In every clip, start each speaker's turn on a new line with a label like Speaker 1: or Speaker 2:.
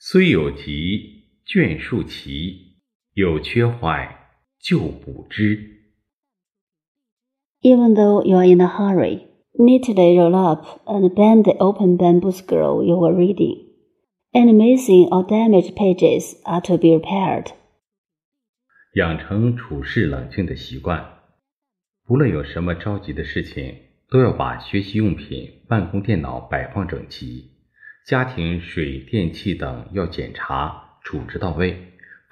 Speaker 1: 虽有疾，倦树齐；有缺坏，就补之。
Speaker 2: Even though you are in a hurry, neatly roll up and bend the open bamboo scroll you were reading. Any missing or damaged pages are to be repaired.
Speaker 1: 养成处事冷静的习惯，无论有什么着急的事情，都要把学习用品、办公电脑摆放整齐，家庭水电气等要检查处置到位。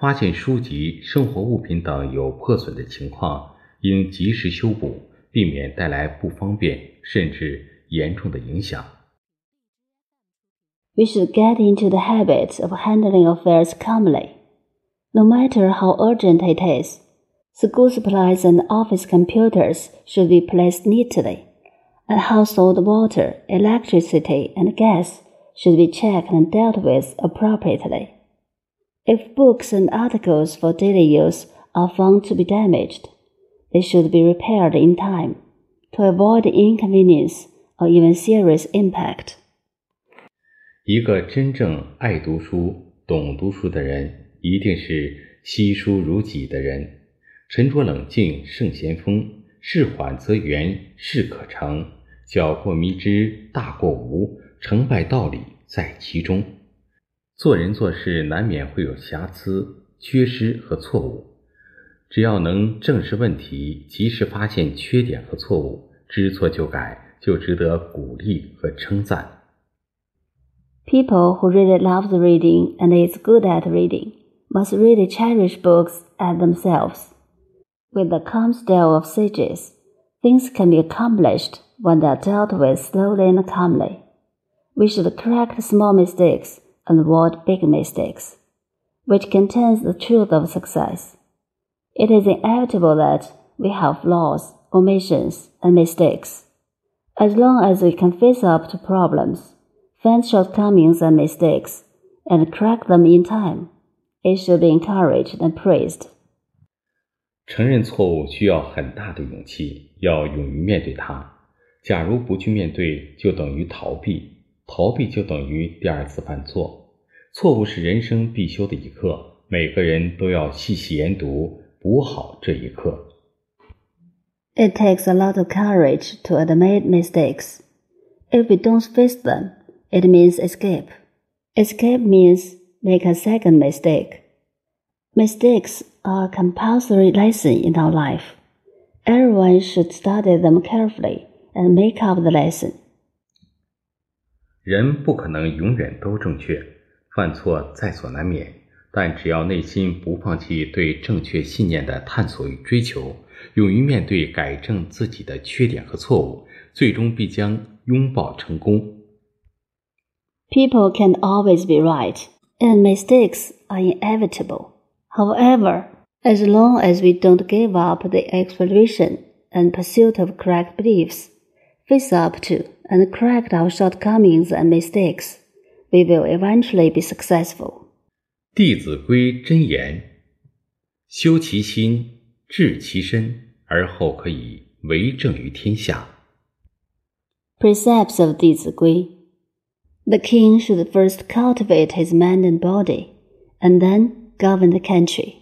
Speaker 1: 发现书籍、生活物品等有破损的情况，应及时修补，避免带来不方便甚至严重的影响。
Speaker 2: We should get into the habit of handling affairs calmly. No matter how urgent it is, school supplies and office computers should be placed neatly, and household water, electricity, and gas should be checked and dealt with appropriately. If books and articles for daily use are found to be damaged, they should be repaired in time to avoid inconvenience or even serious impact.
Speaker 1: 一个真正爱读书、懂读书的人，一定是惜书如己的人。沉着冷静胜先锋，事缓则圆，事可成。小过迷之，大过无， 成败道理在其中。做人做事难免会有瑕疵、缺失和错误，只要能正视问题，及时发现缺点和错误，知错就改，就值得鼓励和称赞。
Speaker 2: People who really love reading and is good at reading must really cherish books as themselves. With the calm style of sages, things can be accomplished when they are dealt with slowly and calmly. We should correct small mistakes and avoid big mistakes, which contains the truth of success. It is inevitable that we have flaws, omissions, and mistakes. As long as we can face up to problems, find shortcomings and mistakes, and correct them in time, it should be encouraged and praised.
Speaker 1: 承认错误需要很大的勇气，要勇于面对它。假如不去面对，就等于逃避； 逃避就等于第二次犯错。错误是人生必修的一课，每个人都要细细研读，补好这一课。
Speaker 2: It takes a lot of courage to admit mistakes. If we don't face them, it means escape. Escape means make a second mistake. Mistakes are a compulsory lesson in our life. Everyone should study them carefully and make up the lesson.
Speaker 1: 人不可能永远都正确，犯错在所难免。但只要内心不放弃对正确信念的探索与追求，勇于面对改正自己的缺点和错误，最终必将拥抱成功。
Speaker 2: People can always be right, and mistakes are inevitable. However, as long as we don't give up the exploration and pursuit of correct beliefs, face up to and correct our shortcomings and mistakes, we will eventually be successful.
Speaker 1: 《弟子规》真言：修其心，治其身，而后可以为政于天下。
Speaker 2: Precepts of 弟子规 The king should first cultivate his mind and body, and then govern the country.